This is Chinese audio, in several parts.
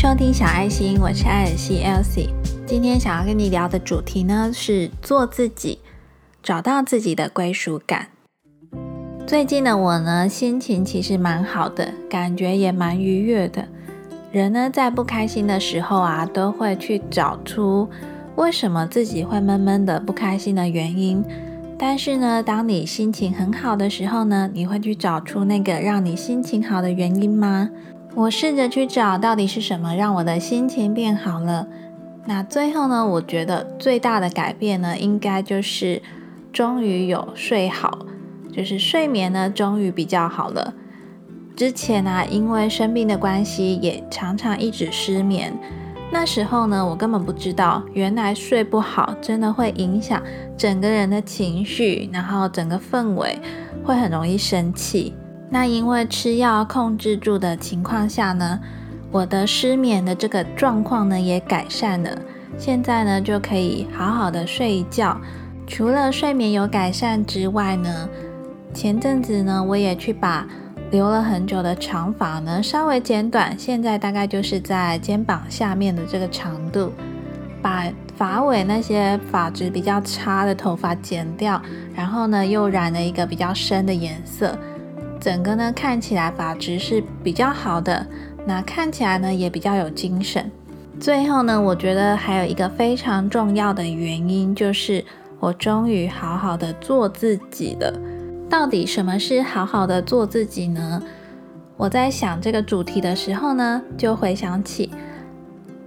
收听小爱心，我是艾尔西 Elsie。今天想要跟你聊的主题呢是做自己，找到自己的归属感。最近的我呢，心情其实蛮好的，感觉也蛮愉悦的。人呢，在不开心的时候啊，都会去找出为什么自己会闷闷的不开心的原因。但是呢，当你心情很好的时候呢，你会去找出那个让你心情好的原因吗？我试着去找到底是什么让我的心情变好了。那最后呢，我觉得最大的改变呢，应该就是终于有睡好，就是睡眠呢终于比较好了。之前呢，因为生病的关系，也常常一直失眠。那时候呢，我根本不知道，原来睡不好真的会影响整个人的情绪，然后整个氛围会很容易生气。那因为吃药控制住的情况下呢，我的失眠的这个状况呢也改善了。现在呢就可以好好的睡一觉。除了睡眠有改善之外呢，前阵子呢我也去把留了很久的长发呢稍微剪短，现在大概就是在肩膀下面的这个长度，把发尾那些发质比较差的头发剪掉，然后呢又染了一个比较深的颜色。整个呢看起来发质是比较好的，那看起来呢也比较有精神。最后呢，我觉得还有一个非常重要的原因，就是我终于好好的做自己了。到底什么是好好的做自己呢？我在想这个主题的时候呢，就回想起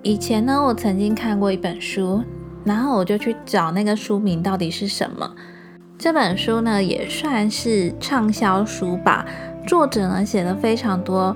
以前呢，我曾经看过一本书，然后我就去找那个书名到底是什么。这本书呢也算是畅销书吧，作者呢写了非常多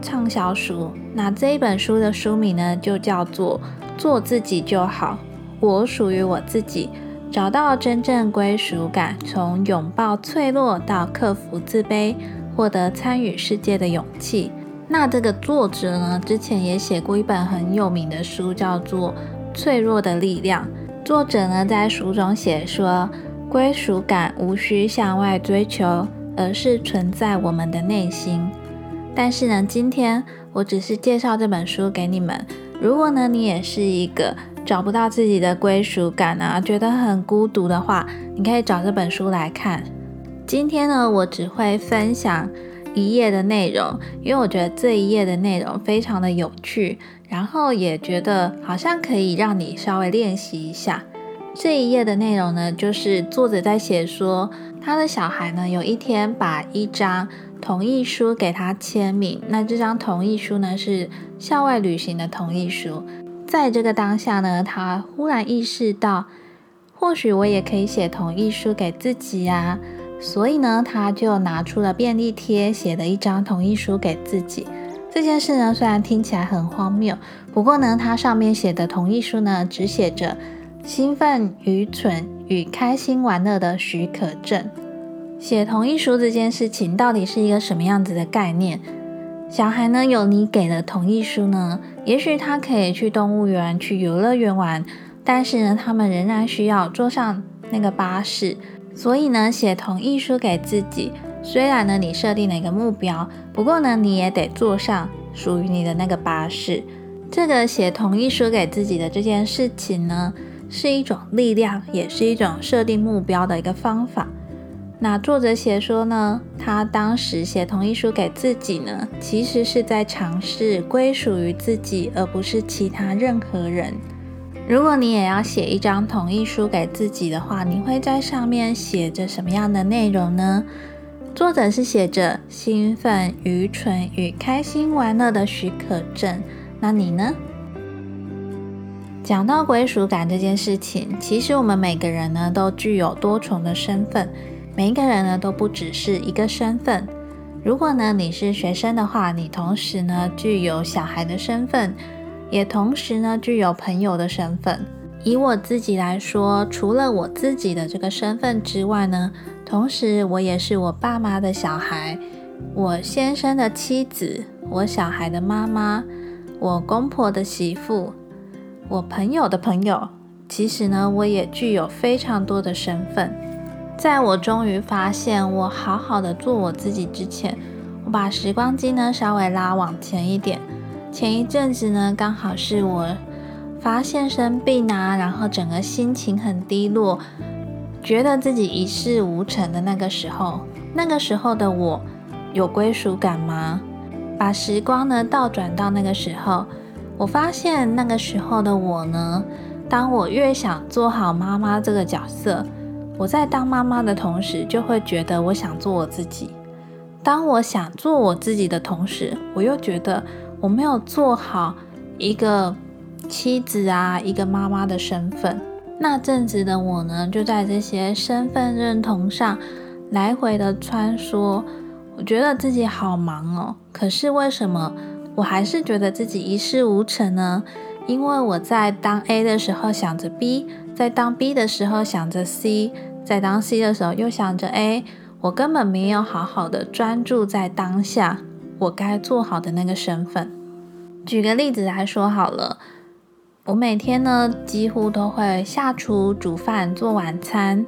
畅销书。那这一本书的书名呢就叫做《做自己就好》，我属于我自己，找到真正归属感，从拥抱脆弱到克服自卑，获得参与世界的勇气。那这个作者呢之前也写过一本很有名的书，叫做《脆弱的力量》。作者呢在书中写说。归属感无需向外追求，而是存在我们的内心。但是呢，今天我只是介绍这本书给你们。如果呢，你也是一个找不到自己的归属感啊，觉得很孤独的话，你可以找这本书来看。今天呢，我只会分享一页的内容，因为我觉得这一页的内容非常的有趣，然后也觉得好像可以让你稍微练习一下。这一页的内容呢，就是作者在写说，他的小孩呢，有一天把一张同意书给他签名。那这张同意书呢，是校外旅行的同意书。在这个当下呢，他忽然意识到，或许我也可以写同意书给自己呀。所以呢，他就拿出了便利贴，写了一张同意书给自己。这件事呢，虽然听起来很荒谬，不过呢，他上面写的同意书呢，只写着。兴奋、愚蠢与开心玩乐的许可证，写同意书这件事情到底是一个什么样子的概念？小孩呢有你给的同意书呢，也许他可以去动物园、去游乐园玩，但是呢，他们仍然需要坐上那个巴士。所以呢，写同意书给自己，虽然呢你设定了一个目标，不过呢你也得坐上属于你的那个巴士。这个写同意书给自己的这件事情呢？是一种力量，也是一种设定目标的一个方法。那作者写说呢，他当时写同意书给自己呢，其实是在尝试归属于自己，而不是其他任何人。如果你也要写一张同意书给自己的话，你会在上面写着什么样的内容呢？作者是写着兴奋、愚蠢与开心玩乐的许可证。那你呢？讲到归属感这件事情，其实我们每个人呢都具有多重的身份，每一个人呢都不只是一个身份。如果呢你是学生的话，你同时呢具有小孩的身份，也同时呢具有朋友的身份。以我自己来说，除了我自己的这个身份之外呢，同时我也是我爸妈的小孩，我先生的妻子，我小孩的妈妈，我公婆的媳妇。我朋友的朋友，其实呢，我也具有非常多的身份。在我终于发现我好好的做我自己之前，我把时光机呢稍微拉往前一点。前一阵子呢，刚好是我发现生病啊，然后整个心情很低落，觉得自己一事无成的那个时候。那个时候的我有归属感吗？把时光呢倒转到那个时候，我发现那个时候的我呢，当我越想做好妈妈这个角色，我在当妈妈的同时，就会觉得我想做我自己。当我想做我自己的同时，我又觉得我没有做好一个妻子啊，一个妈妈的身份。那阵子的我呢，就在这些身份认同上来回的穿梭。我觉得自己好忙哦，可是为什么我还是觉得自己一事无成呢？因为我在当 A 的时候想着 B，在当 B 的时候想着 C，在当 C 的时候又想着 A，我根本没有好好的专注在当下我该做好的那个身份。举个例子来说好了，我每天呢几乎都会下厨煮饭做晚餐，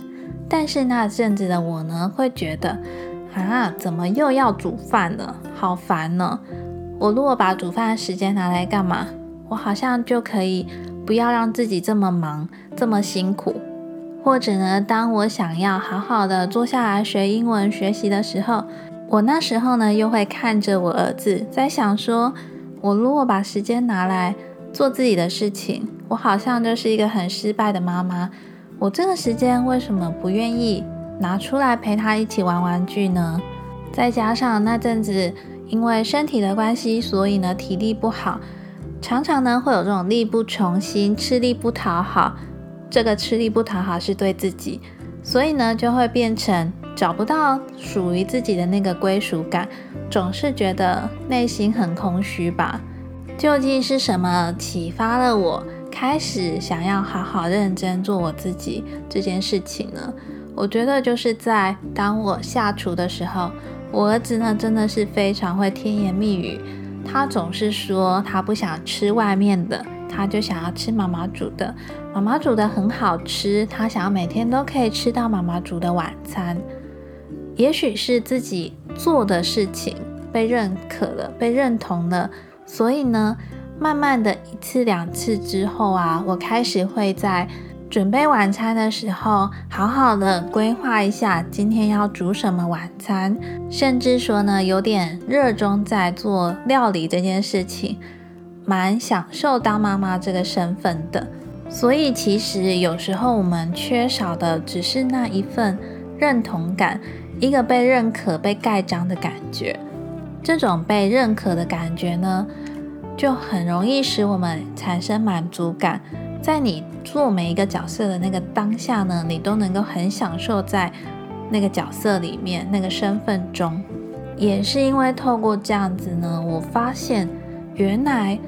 但是那阵子的我呢会觉得。啊，怎么又要煮饭了？好烦呢！我如果把煮饭的时间拿来干嘛？我好像就可以不要让自己这么忙、这么辛苦。或者呢，当我想要好好的坐下来学英文学习的时候，我那时候呢又会看着我儿子，在想说，我如果把时间拿来做自己的事情，我好像就是一个很失败的妈妈。我这个时间为什么不愿意？拿出来陪他一起玩玩具呢，再加上那阵子因为身体的关系，所以呢体力不好，常常呢会有这种力不从心、吃力不讨好。这个吃力不讨好是对自己，所以呢就会变成找不到属于自己的那个归属感，总是觉得内心很空虚吧。究竟是什么启发了我开始想要好好认真做我自己这件事情呢？我觉得就是在当我下厨的时候，我儿子呢真的是非常会甜言蜜语。他总是说他不想吃外面的，他就想要吃妈妈煮的。妈妈煮的很好吃，他想要每天都可以吃到妈妈煮的晚餐。也许是自己做的事情被认可了，被认同了，所以呢，慢慢的一次两次之后啊，我开始会在。准备晚餐的时候，好好的规划一下今天要煮什么晚餐，甚至说呢，有点热衷在做料理这件事情，蛮享受当妈妈这个身份的。所以其实有时候我们缺少的只是那一份认同感，一个被认可、被盖章的感觉。这种被认可的感觉呢，就很容易使我们产生满足感。在你做每一个角色的那个当下呢，你都能够很享受在那个角色里面、那个身份中。也是因为透过这样子呢，我发现原来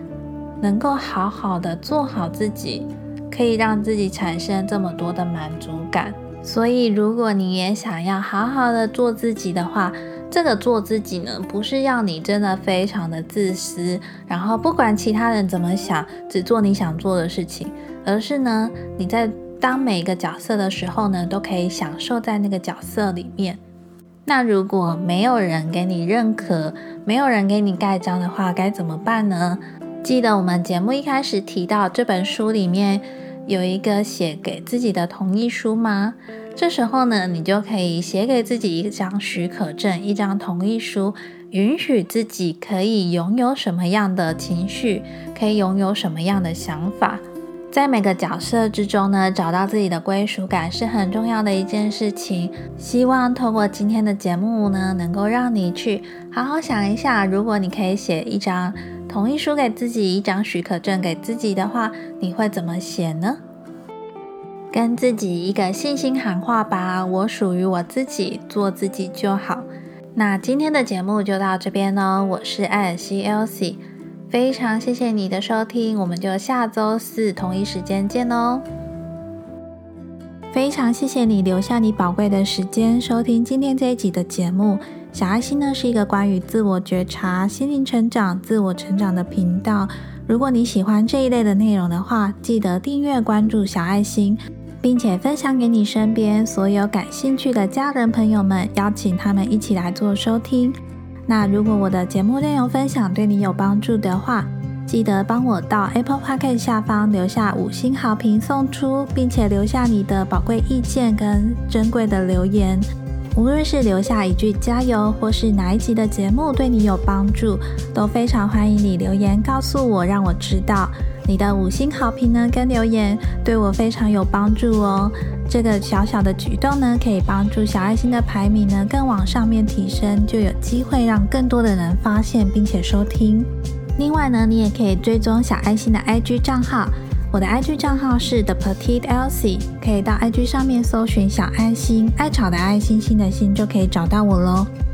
能够好好的做好自己，可以让自己产生这么多的满足感。所以，如果你也想要好好的做自己的话，这个做自己呢，不是要你真的非常的自私，然后不管其他人怎么想，只做你想做的事情，而是呢，你在当每一个角色的时候呢，都可以享受在那个角色里面。那如果没有人给你认可，没有人给你盖章的话，该怎么办呢？记得我们节目一开始提到这本书里面有一个写给自己的同意书吗？这时候呢，你就可以写给自己一张许可证，一张同意书，允许自己可以拥有什么样的情绪，可以拥有什么样的想法。在每个角色之中呢，找到自己的归属感是很重要的一件事情。希望透过今天的节目呢，能够让你去好好想一下，如果你可以写一张同意书给自己，一张许可证给自己的话，你会怎么写呢？跟自己一个信心喊话吧，我属于我自己，做自己就好。那今天的节目就到这边喽，我是艾尔西 Elsie，非常谢谢你的收听，我们就下周四同一时间见哦。非常谢谢你留下你宝贵的时间收听今天这一集的节目。小爱心呢是一个关于自我觉察、心灵成长、自我成长的频道。如果你喜欢这一类的内容的话，记得订阅关注小爱心。并且分享给你身边所有感兴趣的家人朋友们，邀请他们一起来做收听。那如果我的节目内容分享对你有帮助的话，记得帮我到 Apple Podcast 下方留下五星好评送出，并且留下你的宝贵意见跟珍贵的留言。无论是留下一句加油，或是哪一集的节目对你有帮助，都非常欢迎你留言告诉我，让我知道。你的五星好评呢，跟留言对我非常有帮助哦。这个小小的举动呢，可以帮助小爱心的排名呢更往上面提升，就有机会让更多的人发现并且收听。另外呢，你也可以追踪小爱心的 IG 账号，我的 IG 账号是 The Petite Elsie，可以到 IG 上面搜寻小爱心，爱草的爱心心的心就可以找到我喽。